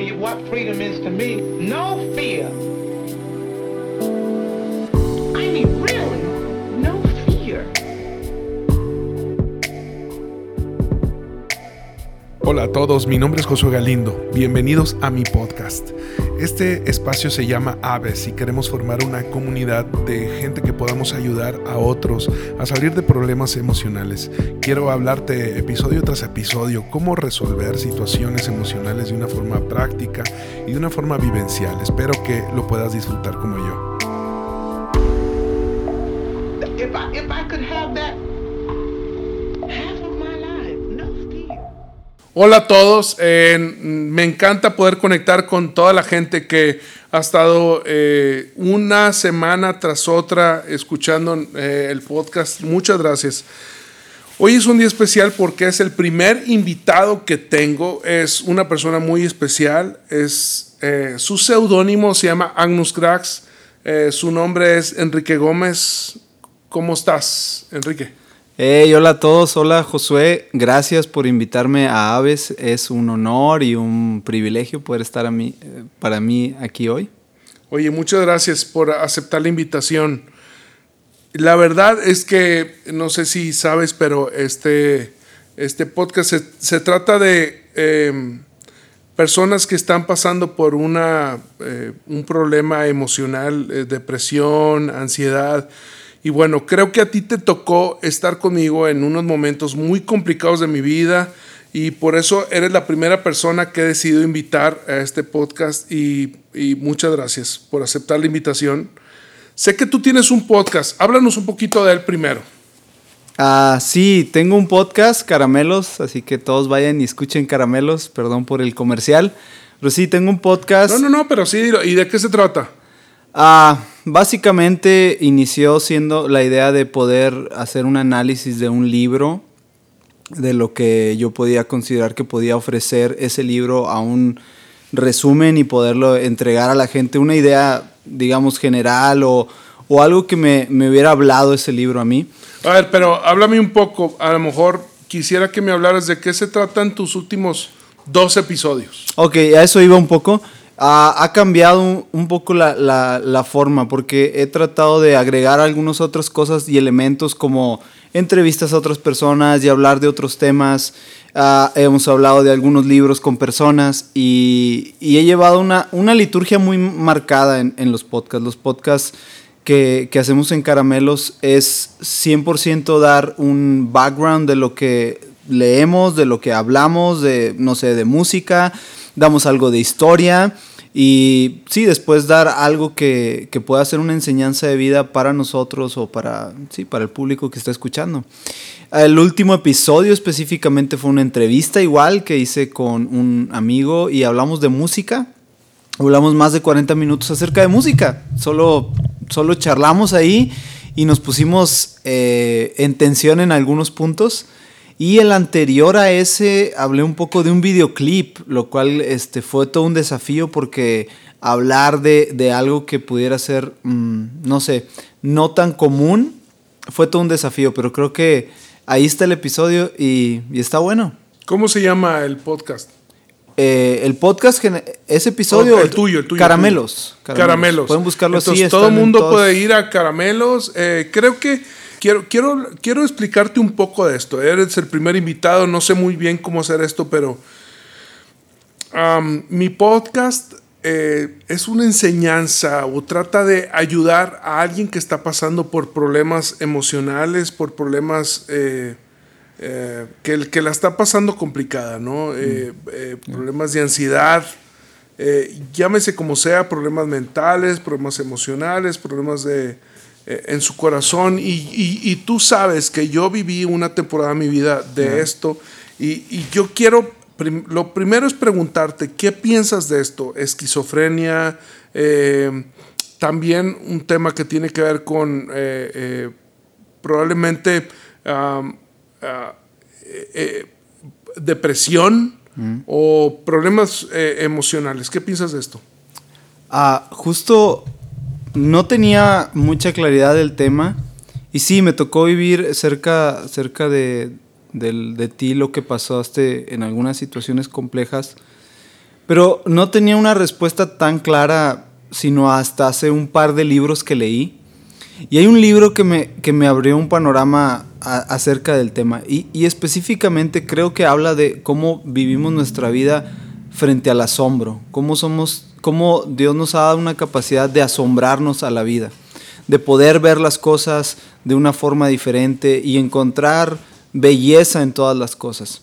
tell you what freedom is to me. No fear. Hola a todos, mi nombre es Josué Galindo. Bienvenidos a mi podcast. Este espacio se llama Aves y queremos formar una comunidad de gente que podamos ayudar a otros a salir de problemas emocionales. Quiero hablarte episodio tras episodio cómo resolver situaciones emocionales de una forma práctica y de una forma vivencial. Espero que lo puedas disfrutar como yo. Hola a todos, eh, me encanta poder conectar con toda la gente que ha estado eh, una semana tras otra escuchando eh, el podcast. Muchas gracias. Hoy es un día especial porque es el primer invitado que tengo. Es una persona muy especial. Es, su seudónimo se llama Agnus. Eh, su nombre es Enrique Gómez. ¿Cómo estás, Enrique? Hey, hola a todos, hola Josué, gracias por invitarme a Aves, es un honor y un privilegio poder estar a eh, para mí aquí hoy. Oye, muchas gracias por aceptar la invitación. La verdad es que, no sé si sabes, pero este, este podcast se, trata de eh, personas que están pasando por una, eh, un problema emocional, eh, depresión, ansiedad. Y bueno, creo que a ti te tocó estar conmigo en unos momentos muy complicados de mi vida y por eso eres la primera persona que he decidido invitar a este podcast y, y muchas gracias por aceptar la invitación. Sé que tú tienes un podcast, háblanos un poquito de él primero. Ah, sí, tengo un podcast, Caramelos, así que todos vayan y escuchen Caramelos, perdón por el comercial. Pero sí, tengo un podcast. No, no, no, pero sí. ¿y de qué se trata? Ah, básicamente inició siendo la idea de poder hacer un análisis de un libro, de lo que yo podía considerar que podía ofrecer ese libro a un resumen y poderlo entregar a la gente, una idea, digamos, general o, o algo que me, me hubiera hablado ese libro a mí. A ver, pero háblame un poco, a lo mejor quisiera que me hablaras de qué se tratan tus últimos dos episodios. Ok, a eso iba un poco. Ha cambiado un, poco la, la- la forma porque he tratado de agregar algunas otras cosas y elementos como entrevistas a otras personas y hablar de otros temas. Ah, hemos hablado de algunos libros con personas y, y he llevado una, una liturgia muy marcada en, en los podcasts. Los podcasts que, que hacemos en Caramelos es 100% dar un background de lo que leemos, de lo que hablamos, de, no sé, de música, damos algo de historia y sí, después dar algo que, que pueda ser una enseñanza de vida para nosotros o para, sí, para el público que está escuchando. El último episodio específicamente fue una entrevista igual que hice con un amigo y hablamos de música. Hablamos más de 40 minutos acerca de música. Solo, solo charlamos ahí y nos pusimos eh, en tensión en algunos puntos. Y el anterior a ese hablé un poco de un videoclip, lo cual este, fue todo un desafío porque hablar de, de algo que pudiera ser, mm, no sé, no tan común, fue todo un desafío, pero creo que ahí está el episodio y, y está bueno. ¿Cómo se llama el podcast? Eh, el podcast, ese episodio, Oh, el tuyo, el tuyo. Caramelos. el. Caramelos. Pueden buscarlo Entonces, así. Todo el mundo todos- puede ir a Caramelos. Eh, creo que quiero, quiero, quiero explicarte un poco de esto. Eres el primer invitado, no sé muy bien cómo hacer esto, pero mi podcast eh, es una enseñanza o trata de ayudar a alguien que está pasando por problemas emocionales, por problemas eh, eh, que, la está pasando complicada, ¿no? Eh, eh, problemas de ansiedad, llámese como sea, problemas mentales, problemas emocionales, problemas de, en su corazón. Y, y- y tú sabes que yo viví una temporada de mi vida de esto y, y yo quiero, prim- lo primero es preguntarte, ¿qué piensas de esto? Esquizofrenia, eh, también un tema que tiene que ver con eh, eh, probablemente ah, eh, eh, depresión o problemas eh, emocionales. ¿Qué piensas de esto? Ah, justo no tenía mucha claridad del tema. Y sí, me tocó vivir cerca, cerca de, de ti lo que pasaste en algunas situaciones complejas. Pero no tenía una respuesta tan clara, sino hasta hace un par de libros que leí. Y hay un libro que me, que me abrió un panorama acerca del tema. Y, específicamente creo que habla de cómo vivimos nuestra vida frente al asombro. Cómo somos, cómo Dios nos ha dado una capacidad de asombrarnos a la vida. De poder ver las cosas de una forma diferente y encontrar belleza en todas las cosas.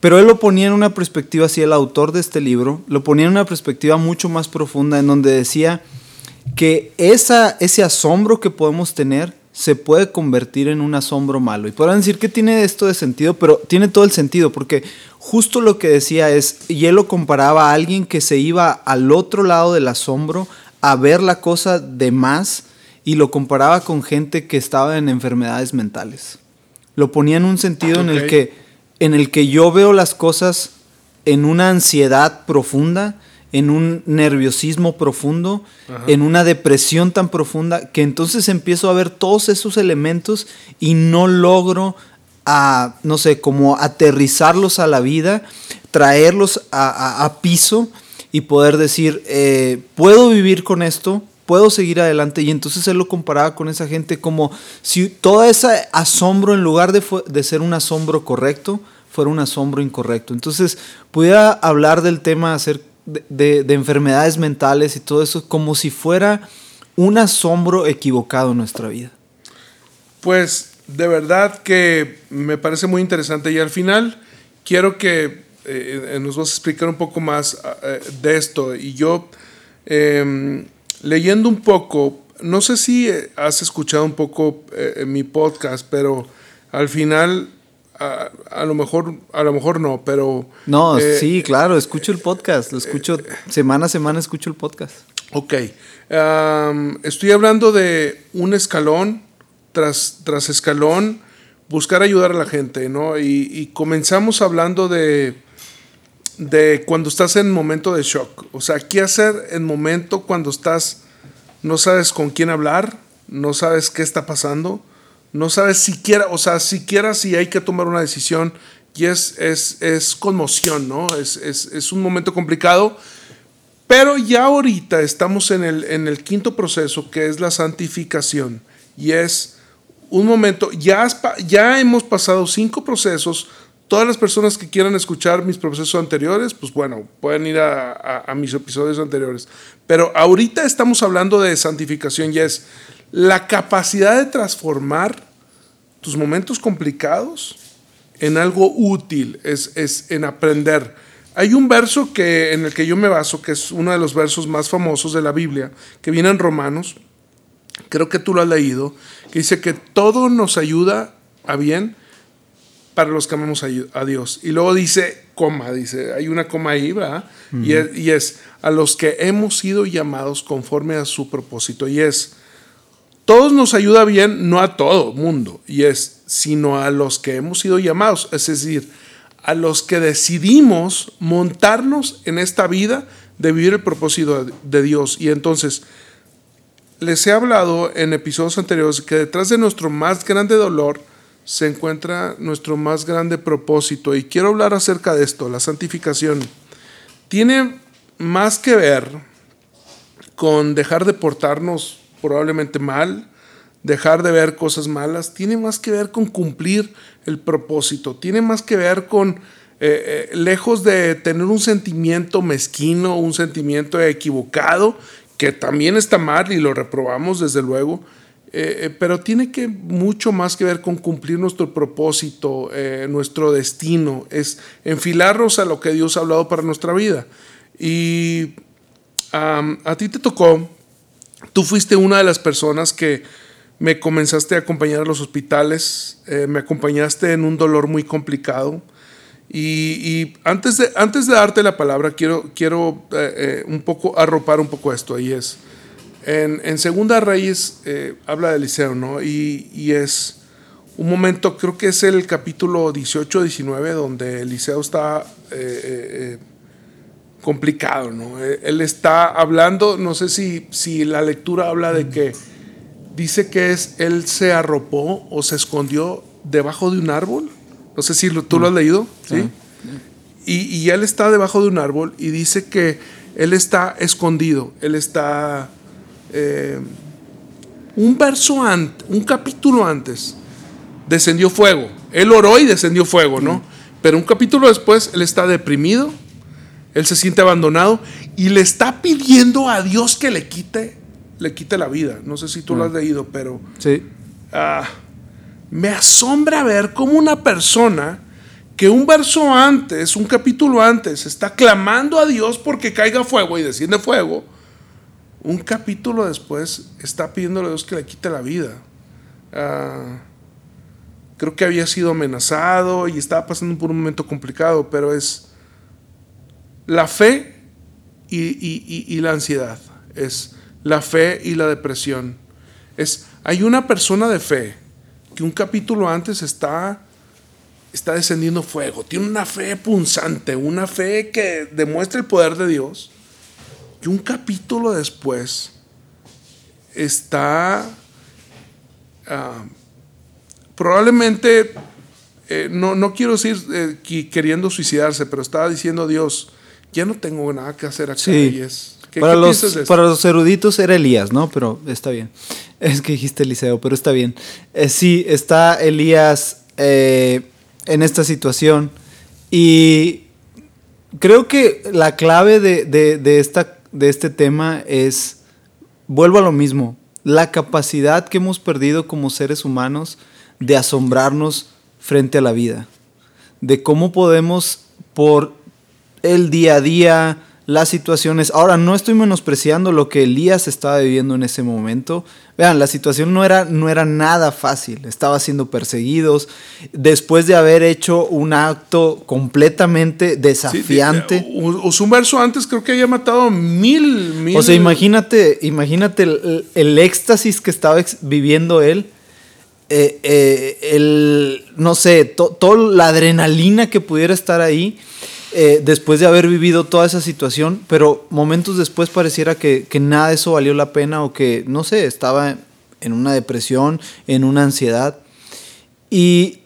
Pero él lo ponía en una perspectiva, así el autor de este libro, lo ponía en una perspectiva mucho más profunda en donde decía que ese asombro que podemos tener se puede convertir en un asombro malo. Y podrán decir que tiene esto de sentido, pero tiene todo el sentido, porque justo lo que decía es, y él lo comparaba a alguien que se iba al otro lado del asombro a ver la cosa de más y lo comparaba con gente que estaba en enfermedades mentales. Lo ponía en un sentido en, el que, en el que yo veo las cosas en una ansiedad profunda, en un nerviosismo profundo, en una depresión tan profunda, que entonces empiezo a ver todos esos elementos y no logro a, no sé, como aterrizarlos a la vida, traerlos a, piso y poder decir, eh, puedo vivir con esto, puedo seguir adelante. Y entonces él lo comparaba con esa gente como si todo ese asombro, en lugar de, de ser un asombro correcto, fuera un asombro incorrecto. Entonces, pudiera hablar del tema acerca de, enfermedades mentales y todo eso como si fuera un asombro equivocado en nuestra vida. Pues de verdad que me parece muy interesante y al final quiero que eh, eh, nos vas a explicar un poco más eh, de esto y yo em, leyendo un poco, no sé si has escuchado un poco mi podcast, pero al final a, lo mejor, a lo mejor no, pero... No, eh, sí, claro, escucho el podcast, lo escucho, semana a semana escucho el podcast. Ok, estoy hablando de un escalón tras, tras escalón, buscar ayudar a la gente, ¿no? Y, comenzamos hablando de, de cuando estás en momento de shock, o sea, ¿qué hacer en momento cuando estás, no sabes con quién hablar, no sabes qué está pasando? no sabes siquiera, o sea, siquiera si hay que tomar una decisión y es, es, es conmoción, ¿no? Es, es, un momento complicado, pero ya ahorita estamos en el, en el quinto proceso que es la santificación y es un momento, ya, ya hemos pasado cinco procesos. Todas las personas que quieran escuchar mis procesos anteriores, pues bueno, pueden ir a, mis episodios anteriores. Pero ahorita estamos hablando de santificación y es la capacidad de transformar tus momentos complicados en algo útil, es, es, en aprender. Hay un verso que, en el que yo me baso, que es uno de los versos más famosos de la Biblia, que viene en Romanos, creo que tú lo has leído, que dice que todo nos ayuda a bien para los que amamos a, Dios. Y luego dice, coma, dice, hay una coma ahí, ¿verdad? y, es, y es, a los que hemos sido llamados conforme a su propósito. Y es, todos nos ayuda bien, no a todo mundo, y es, sino a los que hemos sido llamados, es decir, a los que decidimos montarnos en esta vida de vivir el propósito de Dios. Y entonces, les he hablado en episodios anteriores que detrás de nuestro más grande dolor se encuentra nuestro más grande propósito. Y quiero hablar acerca de esto, la santificación. Tiene más que ver con dejar de portarnos probablemente mal, dejar de ver cosas malas, tiene más que ver con cumplir el propósito, tiene más que ver con, eh, eh, lejos de tener un sentimiento mezquino, un sentimiento equivocado, que también está mal y lo reprobamos desde luego, eh, pero tiene que mucho más que ver con cumplir nuestro propósito, nuestro destino, es enfilarnos a lo que Dios ha hablado para nuestra vida. Y a ti te tocó Tú fuiste una de las personas que me comenzaste a acompañar a los hospitales, eh, me acompañaste en un dolor muy complicado. Y, antes, de, antes de darte la palabra, quiero, quiero eh, eh, un poco arropar un poco esto. Ahí es. En, en Segunda Reyes habla de Eliseo, ¿no? Y, y, es un momento, creo que es el capítulo 18-19, donde Eliseo está complicado, ¿no? Eh, él está hablando, no sé si, si la lectura habla de que dice que es, él se arropó o se escondió debajo de un árbol. No sé si tú lo has leído, ¿sí? y, y él está debajo de un árbol y dice que él está escondido, él está... eh, un verso antes, un capítulo antes, descendió fuego. Él oró y descendió fuego, ¿no? Pero un capítulo después, él está deprimido, él se siente abandonado y le está pidiendo a Dios que le quite, le quite la vida. No sé si tú lo has leído, pero Sí. ah, me asombra ver cómo una persona que un verso antes, un capítulo antes, está clamando a Dios porque caiga fuego y desciende fuego, un capítulo después está pidiéndole a Dios que le quite la vida. Ah, creo que había sido amenazado y estaba pasando por un momento complicado, pero es la fe y, y- la ansiedad. Es la fe y la depresión. Es, hay una persona de fe que un capítulo antes está, está descendiendo fuego. Tiene una fe punzante, una fe que demuestra el poder de Dios. Y un capítulo después está ah, probablemente, eh, no, no quiero decir eh, que queriendo suicidarse, pero estaba diciendo Dios, ya no tengo nada que hacer acá. Sí. ¿Qué, para, qué los, de para los eruditos era Elías, ¿no? Pero está bien. Es que dijiste Eliseo, pero está bien. Eh, sí, está Elías eh, en esta situación. Y creo que la clave de, de- de esta, de este tema es, vuelvo a lo mismo, la capacidad que hemos perdido como seres humanos de asombrarnos frente a la vida. De cómo podemos, por el día a día, las situaciones. Ahora, no estoy menospreciando lo que Elías estaba viviendo en ese momento. Vean, la situación no era, no era nada fácil. Estaba siendo perseguidos. Después de haber hecho un acto completamente desafiante. de- u- usó un verso antes, creo que había matado mil, mil. O sea, imagínate, imagínate el, el éxtasis que estaba viviendo él. eh, eh, el, no sé, to- toda la adrenalina que pudiera estar ahí eh, después de haber vivido toda esa situación, pero momentos después pareciera que, que nada de eso valió la pena o que, no sé, estaba en una depresión, en una ansiedad. Y,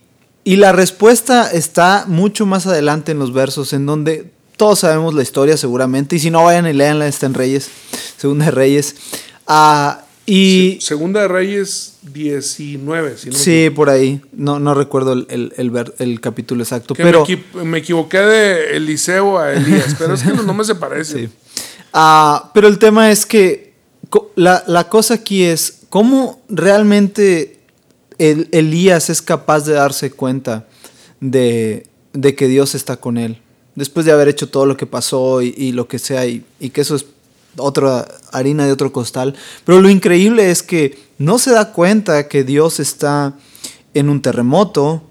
y la respuesta está mucho más adelante en los versos, en donde todos sabemos la historia seguramente, y si no vayan y leanla, está en Reyes, Segunda de Reyes. Y Se- Segunda de Reyes 19, si no sí, por ahí, no, no recuerdo el, el- el ver- el capítulo exacto, Que pero... me, equi- me equivoqué de Eliseo a Elías, pero es que los nombres se parecen. Sí. Ah, pero el tema es que la, la cosa aquí es cómo realmente el- Elías es capaz de darse cuenta de, de que Dios está con él. Después de haber hecho todo lo que pasó y, y lo que sea, y, y que eso es otra harina de otro costal. Pero lo increíble es que no se da cuenta que Dios está en un terremoto,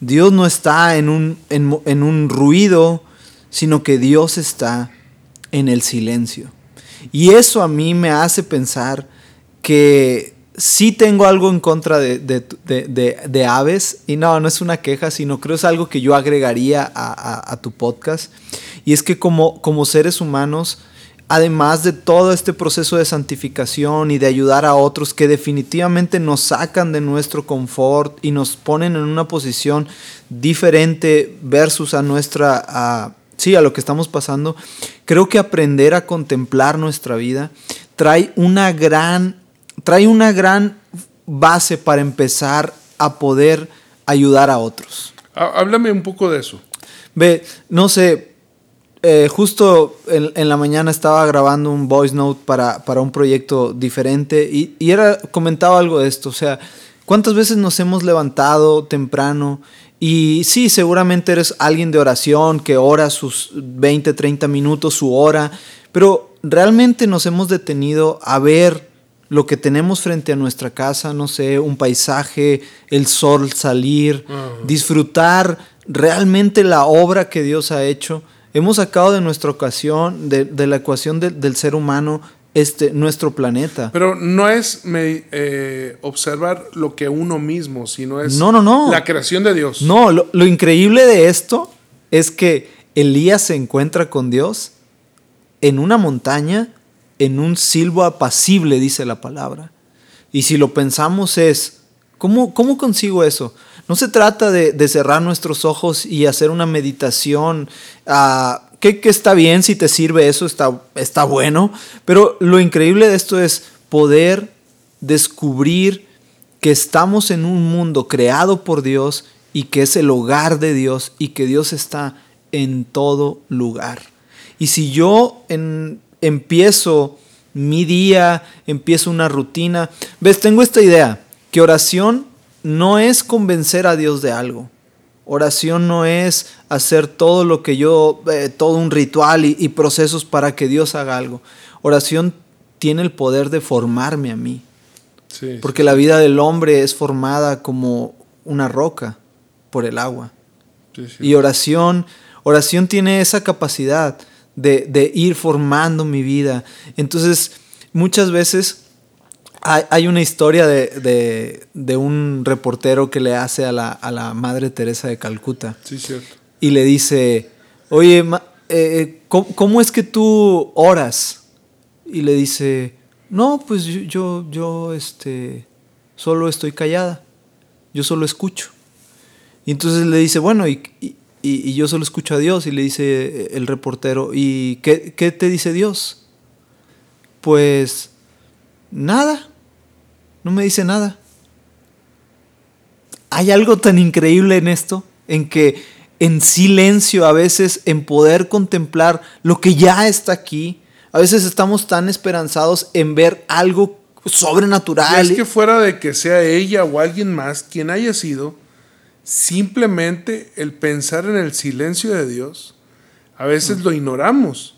Dios no está en un, en un ruido, sino que Dios está en el silencio. Y eso a mí me hace pensar que sí tengo algo en contra de, de- de- de- de aves. Y no, no es una queja, sino creo es algo que yo agregaría a, a- a tu podcast. Y es que como, como seres humanos, además de todo este proceso de santificación y de ayudar a otros que definitivamente nos sacan de nuestro confort y nos ponen en una posición diferente versus a nuestra, a, sí, a lo que estamos pasando, creo que aprender a contemplar nuestra vida trae una gran, trae una gran base para empezar a poder ayudar a otros. Há- Háblame un poco de eso. Ve, no sé, eh, justo en, en la mañana estaba grabando un voice note para, para un proyecto diferente y, y era, comentaba algo de esto, o sea, ¿cuántas veces nos hemos levantado temprano? Y sí, seguramente eres alguien de oración que ora sus 20, 30 minutos, su hora, pero realmente nos hemos detenido a ver lo que tenemos frente a nuestra casa, no sé, un paisaje, el sol salir, disfrutar realmente la obra que Dios ha hecho. Hemos sacado de nuestra ocasión, de, de la ecuación de- del ser humano, este, nuestro planeta. Pero no es me- eh, observar lo que uno mismo, sino es No, no, no. la creación de Dios. No, lo, lo increíble de esto es que Elías se encuentra con Dios en una montaña, en un silbo apacible, dice la palabra. Y si lo pensamos es, ¿cómo, cómo consigo eso? No se trata de, cerrar nuestros ojos y hacer una meditación. ah, que, está bien si te sirve eso, está, está bueno. Pero lo increíble de esto es poder descubrir que estamos en un mundo creado por Dios y que es el hogar de Dios y que Dios está en todo lugar. Y si yo en- empiezo mi día, empiezo una rutina, ves, tengo esta idea, que oración no es convencer a Dios de algo. Oración no es hacer todo lo que yo, eh, todo un ritual y, y procesos para que Dios haga algo. Oración tiene el poder de formarme a mí. Sí, Porque la vida del hombre es formada como una roca por el agua. sí. Y oración, oración tiene esa capacidad de, de ir formando mi vida. Entonces, muchas veces hay, hay una historia de, de- de un reportero que le hace a la, a la Madre Teresa de Calcuta Sí, cierto. y le dice, oye, ma- eh, ¿cómo, cómo es que tú oras? Y le dice, no, pues yo, yo, yo, este, solo estoy callada, yo solo escucho. Y entonces le dice, bueno, y, y- y yo solo escucho a Dios. Y le dice el reportero, ¿y qué, qué te dice Dios? Pues nada, no me dice nada. Hay algo tan increíble en esto, en que en silencio a veces, en poder contemplar lo que ya está aquí, a veces estamos tan esperanzados en ver algo Y sobrenatural. es que fuera de que sea ella o alguien más quien haya sido, simplemente el pensar en el silencio de Dios, a Mm. veces lo ignoramos,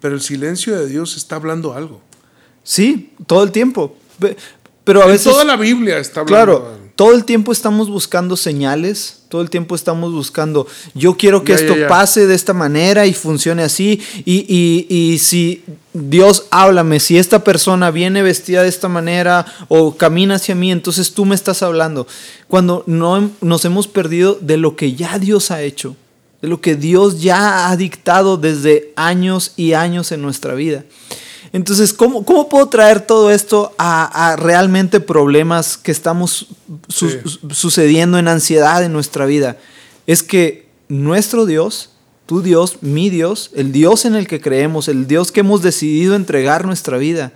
pero el silencio de Dios está hablando algo. Sí, todo el tiempo. Pero a En veces... toda la Biblia está hablando Claro, todo el tiempo estamos buscando señales, todo el tiempo estamos buscando, yo quiero que Ya, esto ya. pase de esta manera y funcione así, y, y- y si Dios háblame, si esta persona viene vestida de esta manera o camina hacia mí, entonces tú me estás hablando. Cuando no nos hemos perdido de lo que ya Dios ha hecho, de lo que Dios ya ha dictado desde años y años en nuestra vida. Entonces, ¿cómo, cómo puedo traer todo esto a, a realmente problemas que estamos su- Sí. sucediendo en ansiedad en nuestra vida? Es que nuestro Dios, tu Dios, mi Dios, el Dios en el que creemos, el Dios que hemos decidido entregar nuestra vida,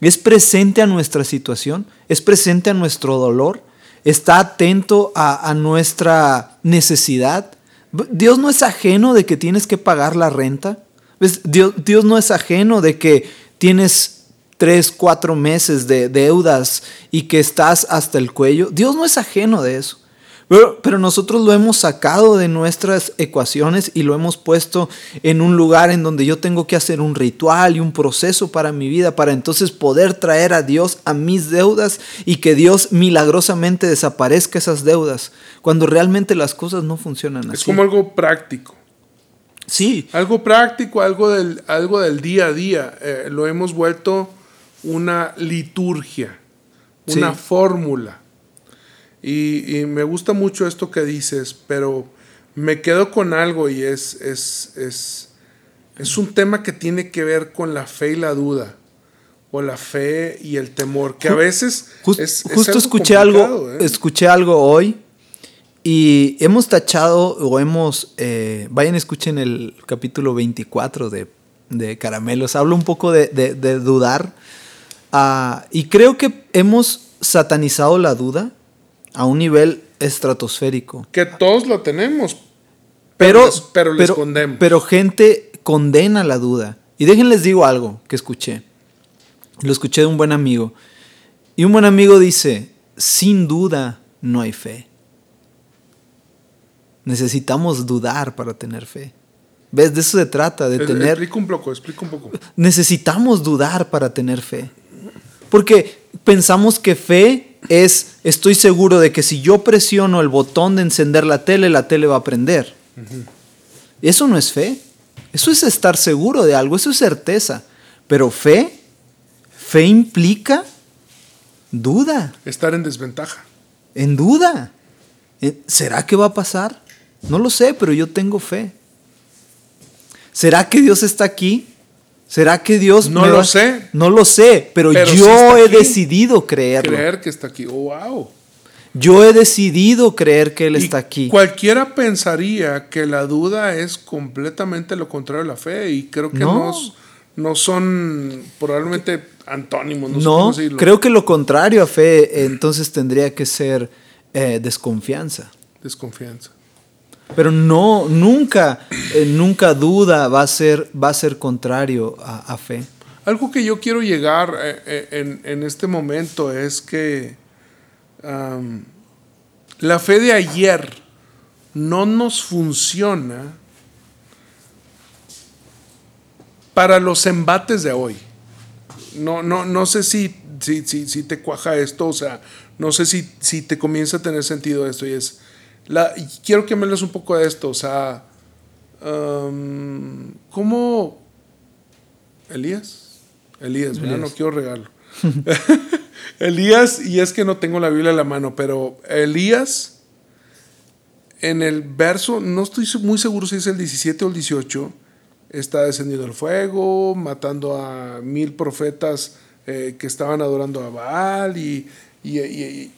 es presente a nuestra situación, es presente a nuestro dolor, está atento a, a nuestra necesidad. Dios no es ajeno de que tienes que pagar la renta. Dios, Dios no es ajeno de que tienes tres, cuatro meses de deudas y que estás hasta el cuello. Dios no es ajeno de eso. Pero, pero nosotros lo hemos sacado de nuestras ecuaciones y lo hemos puesto en un lugar en donde yo tengo que hacer un ritual y un proceso para mi vida, para entonces poder traer a Dios a mis deudas y que Dios milagrosamente desaparezca esas deudas, cuando realmente las cosas no funcionan así. Es como algo práctico. Sí, Algo práctico, algo del, algo del día a día. Eh, lo hemos vuelto una liturgia, una Sí. fórmula. Y, y me gusta mucho esto que dices, pero me quedo con algo y es, es, es, es un tema que tiene que ver con la fe y la duda. O la fe y el temor, que a veces Jus- es, es justo algo escuché algo, ¿eh? escuché algo hoy y hemos tachado o hemos, eh, vayan escuchen el capítulo 24 de, de Caramelos, hablo un poco de, de- de dudar ah, y creo que hemos satanizado la duda a un nivel estratosférico. Que todos lo tenemos, Pero, les- pero escondemos. pero gente condena la duda. Y déjenles digo algo que escuché. Lo escuché de un buen amigo. Y un buen amigo dice, sin duda no hay fe. Necesitamos dudar para tener fe. ¿Ves? De eso se trata, de Es- tener... Explica un poco, explica un poco. Necesitamos dudar para tener fe. Porque pensamos que fe es, estoy seguro de que si yo presiono el botón de encender la tele, la tele va a prender. Eso no es fe. Eso es estar seguro de algo, eso es certeza. Pero fe, fe implica duda, Estar en desventaja. en duda. Eh, ¿Será que va a pasar? No lo sé, pero yo tengo fe. ¿Será que Dios está aquí? ¿Será que Dios No me lo va- sé. No lo sé, pero, yo he aquí. decidido creerlo. Creer que está aquí. Oh, wow. Yo he decidido creer que Él Y está aquí. Cualquiera pensaría que la duda es completamente lo contrario de la fe y creo que No. no, s- no son probablemente antónimos. No, creo que lo contrario a fe entonces tendría que ser eh, desconfianza. Desconfianza. Pero no, nunca, eh, nunca duda va a ser, va a ser contrario a, fe. Algo que yo quiero llegar eh, eh, en, este momento es que la fe de ayer no nos funciona para los embates de hoy. No, no, no sé si, si, si, si te cuaja esto, o sea, no sé si, si te comienza a tener sentido esto. Y es, la, y quiero que me hables un poco de esto, o sea, am, ¿cómo Elías? Elías. Elías. No quiero regarlo. Elías, y es que no tengo la Biblia en la mano, pero Elías, en el verso, no estoy muy seguro si es el 17 o el 18, está descendiendo el fuego, matando a mil profetas eh, que estaban adorando a Baal, y, y-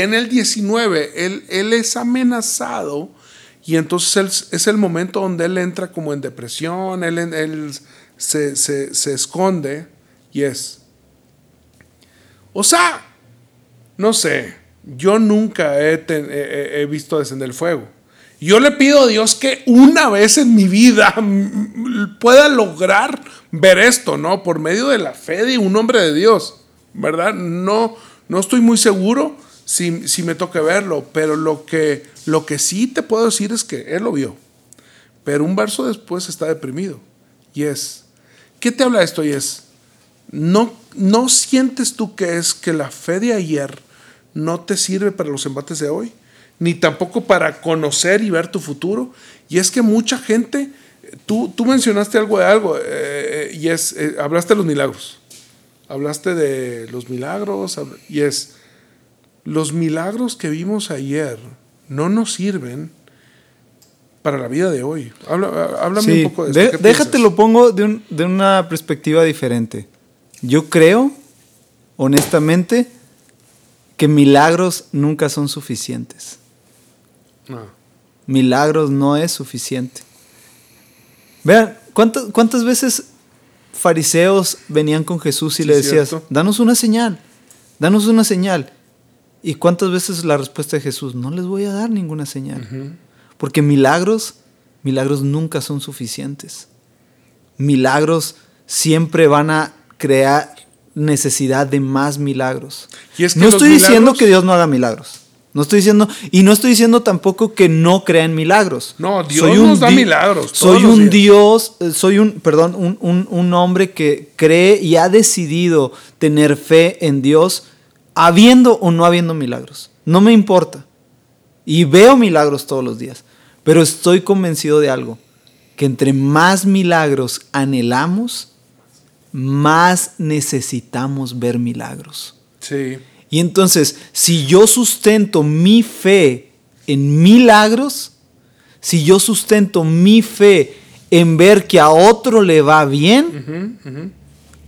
en el 19, él, es amenazado, y entonces es el momento donde él entra como en depresión, él, se, esconde, y es, o sea, no sé, yo nunca he, he- visto descender el fuego. Yo le pido a Dios que una vez en mi vida pueda lograr ver esto, ¿no? Por medio de la fe de un hombre de Dios, ¿verdad? No, no estoy muy seguro si, si me toca verlo, pero lo que, lo que sí te puedo decir es que él lo vio. Pero un verso después está deprimido. Y es, ¿qué te habla esto? Y es, ¿no, ¿no sientes tú que es que la fe de ayer no te sirve para los embates de hoy? Ni tampoco para conocer y ver tu futuro. Y es que mucha gente, tú, tú mencionaste algo de algo, eh, y es, eh, hablaste de los milagros. Hablaste de los milagros, y es, los milagros que vimos ayer no nos sirven para la vida de hoy. Habla- háblame Sí, un poco de ¿qué déjate piensas? lo pongo de, un- de una perspectiva diferente. Yo creo, honestamente, que milagros nunca son suficientes. No. Milagros no es suficiente. Vean, ¿cuántas, cuántas veces fariseos venían con Jesús y Sí, le decías, cierto. danos una señal, danos una señal? ¿Y cuántas veces la respuesta de Jesús, no les voy a dar ninguna señal? Porque milagros, milagros nunca son suficientes. Milagros siempre van a crear necesidad de más milagros. Y es que no estoy diciendo que Dios no haga milagros. No estoy diciendo, y no estoy diciendo tampoco que no crea en milagros. No, Dios nos da di- milagros Soy un. Dios, eh, soy un, perdón, un, un- un hombre que cree y ha decidido tener fe en Dios, habiendo o no habiendo milagros. No me importa. Y veo milagros todos los días. Pero estoy convencido de algo, que entre más milagros anhelamos, más necesitamos ver milagros. Sí. Y entonces, si yo sustento mi fe en milagros, si yo sustento mi fe en ver que a otro le va bien,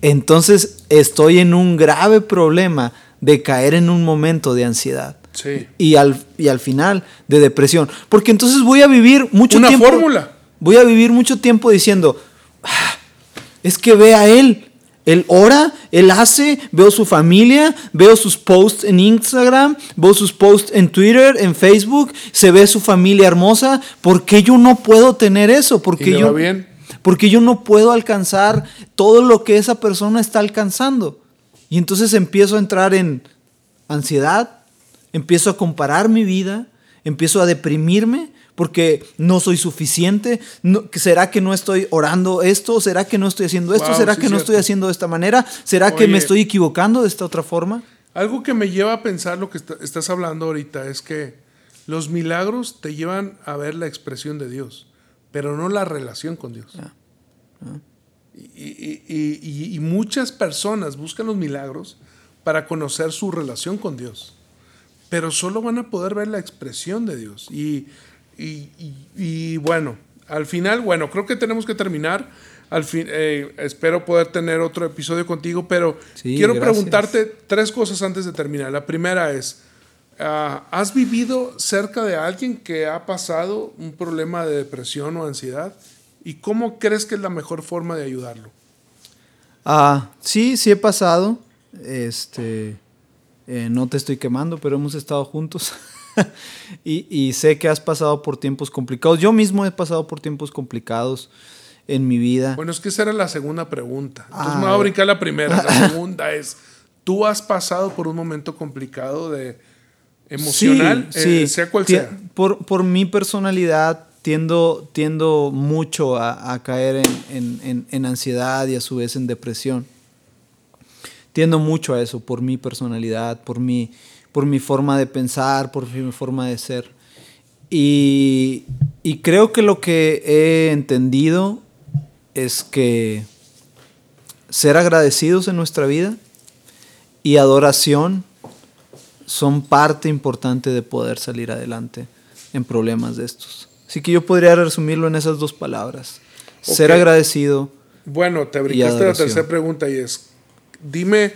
entonces estoy en un grave problema de caer en un momento de ansiedad. Sí. Y al, y al final de depresión. Porque entonces voy a vivir mucho Una tiempo. fórmula. Voy a vivir mucho tiempo diciendo, "Ah, es que ve a él. Él ora, él hace, veo su familia, veo sus posts en Instagram, veo sus posts en Twitter, en Facebook, se ve su familia hermosa. ¿Por qué yo no puedo tener eso? ¿Por ¿Y qué yo, yo no puedo alcanzar todo lo que esa persona está alcanzando. Y entonces empiezo a entrar en ansiedad, empiezo a comparar mi vida, empiezo a deprimirme porque no soy suficiente. ¿Será que no estoy orando esto? ¿Será que no estoy haciendo esto? Wow, ¿Será sí, que no cierto. estoy haciendo de esta manera? ¿Será que me estoy equivocando de esta otra forma? Algo que me lleva a pensar lo que está- estás hablando ahorita es que los milagros te llevan a ver la expresión de Dios, pero no la relación con Dios. Ah. Y- y- y- y muchas personas buscan los milagros para conocer su relación con Dios, pero solo van a poder ver la expresión de Dios. Y, y- y- y bueno, al final, bueno, creo que tenemos que terminar. Al fin, eh, espero poder tener otro episodio contigo, pero Sí, quiero gracias. preguntarte tres cosas antes de terminar. La primera es, ah, ¿has vivido cerca de alguien que ha pasado un problema de depresión o ansiedad? ¿Y cómo crees que es la mejor forma de ayudarlo? Ah, sí, sí he pasado. Este, eh, no te estoy quemando, pero hemos estado juntos. y, y sé que has pasado por tiempos complicados. Yo mismo he pasado por tiempos complicados en mi vida. Bueno, es que esa era la segunda pregunta. Entonces Ah, me voy a eh. brincar la primera. La segunda es, ¿tú has pasado por un momento complicado de emocional? Sí, Eh, sí. sea cual sea. Por, por mi personalidad tiendo, tiendo mucho a, a caer en, en- en- en ansiedad y a su vez en depresión. Tiendo mucho a eso por mi personalidad, por mi, por mi forma de pensar, por mi forma de ser. Y, y creo que lo que he entendido es que ser agradecidos en nuestra vida y adoración son parte importante de poder salir adelante en problemas de estos. Así que yo podría resumirlo en esas dos palabras. Ser agradecido. Bueno, te brincaste la tercera pregunta y es, dime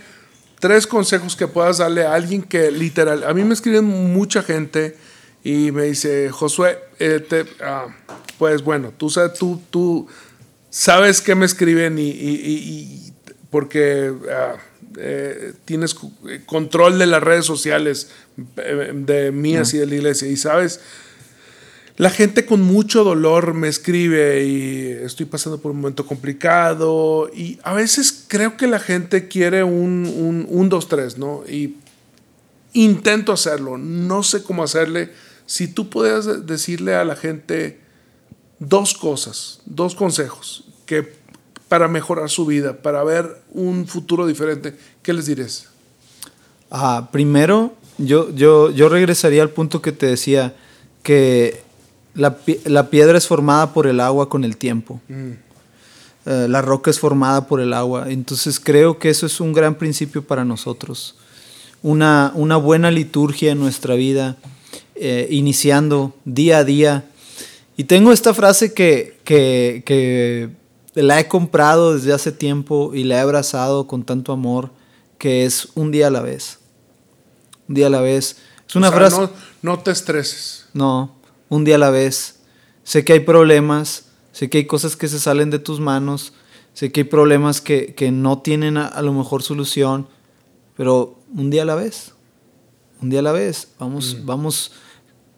tres consejos que puedas darle a alguien que literal, a mí me escriben mucha gente y me dice, Josué, eh, te- ah, pues bueno, tú sabes, tú, tú sabes que me escriben y, y- y- y porque ah, eh, tienes eh, control de las redes sociales de mías y de la iglesia y sabes la gente con mucho dolor me escribe y estoy pasando por un momento complicado y a veces creo que la gente quiere un, un, 2, 3, ¿no? Y intento hacerlo, no sé cómo hacerle. Si tú pudieras decirle a la gente dos cosas, dos consejos que para mejorar su vida, para ver un futuro diferente, ¿qué les dirías? Ah, primero, yo, yo, yo regresaría al punto que te decía que la, la piedra es formada por el agua con el tiempo. Eh, la roca es formada por el agua. Entonces creo que eso es un gran principio para nosotros. Una, una buena liturgia en nuestra vida, eh, iniciando día a día. Y tengo esta frase que, que, que la he comprado desde hace tiempo y la he abrazado con tanto amor, que es un día a la vez. Un día a la vez. Es una O sea, frase... no, no te estreses. No, un día a la vez. Sé que hay problemas, sé que hay cosas que se salen de tus manos, sé que hay problemas que, que no tienen a, a lo mejor solución, pero un día a la vez. Un día a la vez. Vamos, vamos,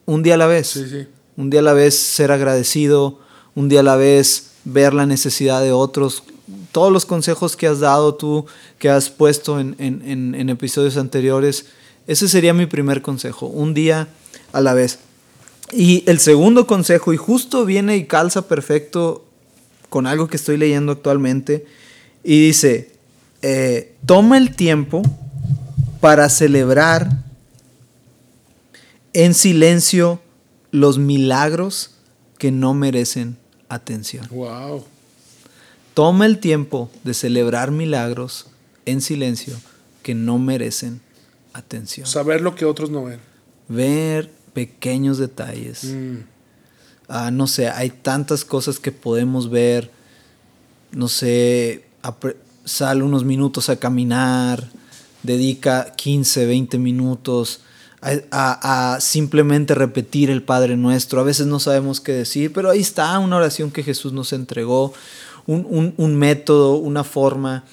un día a la vez. Sí, sí. Un día a la vez ser agradecido, un día a la vez ver la necesidad de otros. Todos los consejos que has dado tú, que has puesto en, en- en- en episodios anteriores, ese sería mi primer consejo, un día a la vez. Y el segundo consejo, y justo viene y calza perfecto con algo que estoy leyendo actualmente, y dice, eh, toma el tiempo para celebrar en silencio los milagros que no merecen atención. Wow. Toma el tiempo de celebrar milagros en silencio que no merecen atención. Saber lo que otros no ven. Ver pequeños detalles. Mm. Ah, no sé, hay tantas cosas que podemos ver. No sé, sale unos minutos a caminar, dedica 15, 20 minutos a, a- a simplemente repetir el Padre Nuestro. A veces no sabemos qué decir, pero ahí está una oración que Jesús nos entregó, un, un- un método, una forma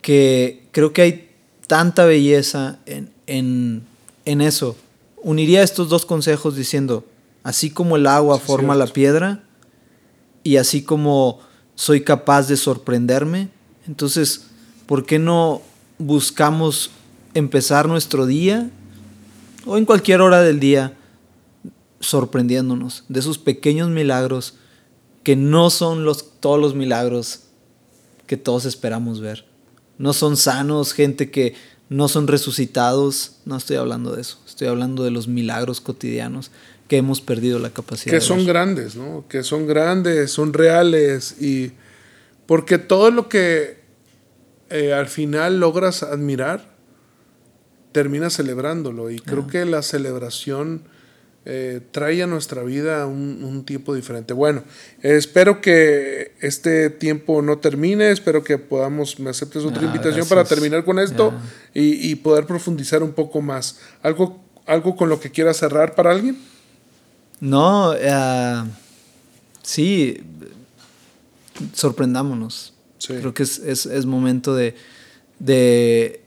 que creo que hay tanta belleza en, en- en eso. Uniría estos dos consejos diciendo, así como el agua Sí, forma la piedra y así como soy capaz de sorprenderme, entonces, ¿por qué no buscamos empezar nuestro día o en cualquier hora del día sorprendiéndonos de esos pequeños milagros que no son los, todos los milagros que todos esperamos ver? No son sanos, gente que no son resucitados, no estoy hablando de eso, estoy hablando de los milagros cotidianos que hemos perdido la capacidad que son grandes, ¿no? Que son grandes, son reales y porque todo lo que eh, al final logras admirar terminas celebrándolo y creo que la celebración eh, trae a nuestra vida un, un tiempo diferente. Bueno, eh, espero que este tiempo no termine, espero que podamos, me aceptes otra Ah, invitación para terminar con esto Ya. y, y poder profundizar un poco más. Algo, ¿Algo con lo que quieras cerrar para alguien? No, uh, sí, sorprendámonos. Sí. Creo que es, es, es momento de, de,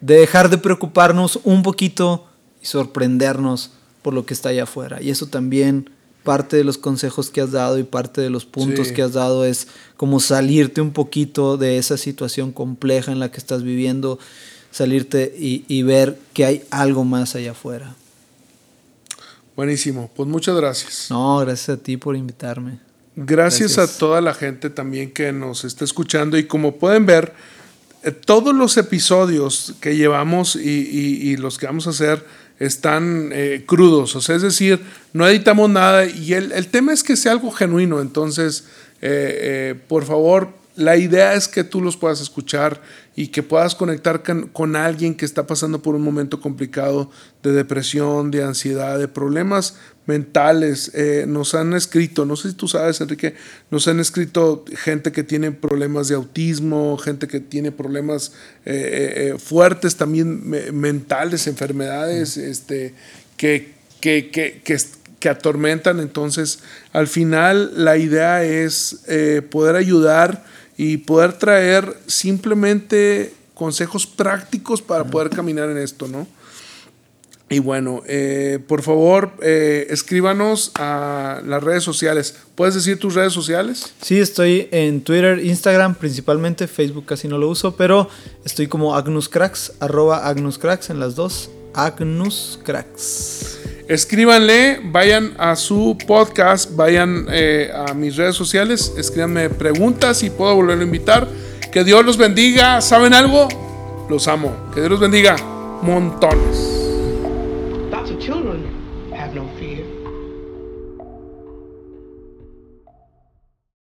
de, dejar de preocuparnos un poquito y sorprendernos por lo que está allá afuera. Y eso también, parte de los consejos que has dado y parte de los puntos sí. que has dado es como salirte un poquito de esa situación compleja en la que estás viviendo, salirte y, y ver que hay algo más allá afuera. Buenísimo, pues muchas gracias. No, gracias a ti por invitarme. Gracias, gracias, a toda la gente también que nos está escuchando y como pueden ver, eh, todos los episodios que llevamos y, y, y, los que vamos a hacer están eh, crudos, o sea, es decir, no editamos nada y el, el tema es que sea algo genuino, entonces, eh, por favor, la idea es que tú los puedas escuchar y que puedas conectar con, con, alguien que está pasando por un momento complicado de depresión, de ansiedad, de problemas mentales. Eh, nos han escrito, no sé si tú sabes, Enrique, nos han escrito gente que tiene problemas de autismo, gente que tiene problemas eh, eh, fuertes también me, mentales, enfermedades, mm. este, que, que, que, que que atormentan. Entonces, al final, la idea es eh, poder ayudar y poder traer simplemente consejos prácticos para poder caminar en esto, ¿no? Y bueno, eh, por favor, eh, escríbanos a las redes sociales. ¿Puedes decir tus redes sociales? Sí, estoy en Twitter, Instagram, principalmente Facebook casi no lo uso, pero estoy como AgnusCracks, arroba AgnusCracks en las dos, AgnusCracks. Escríbanle, vayan a su podcast, vayan eh, a mis redes sociales, escríbanme preguntas y puedo volver a invitar. Que Dios los bendiga. ¿Saben algo? Los amo. Que Dios los bendiga. Montones.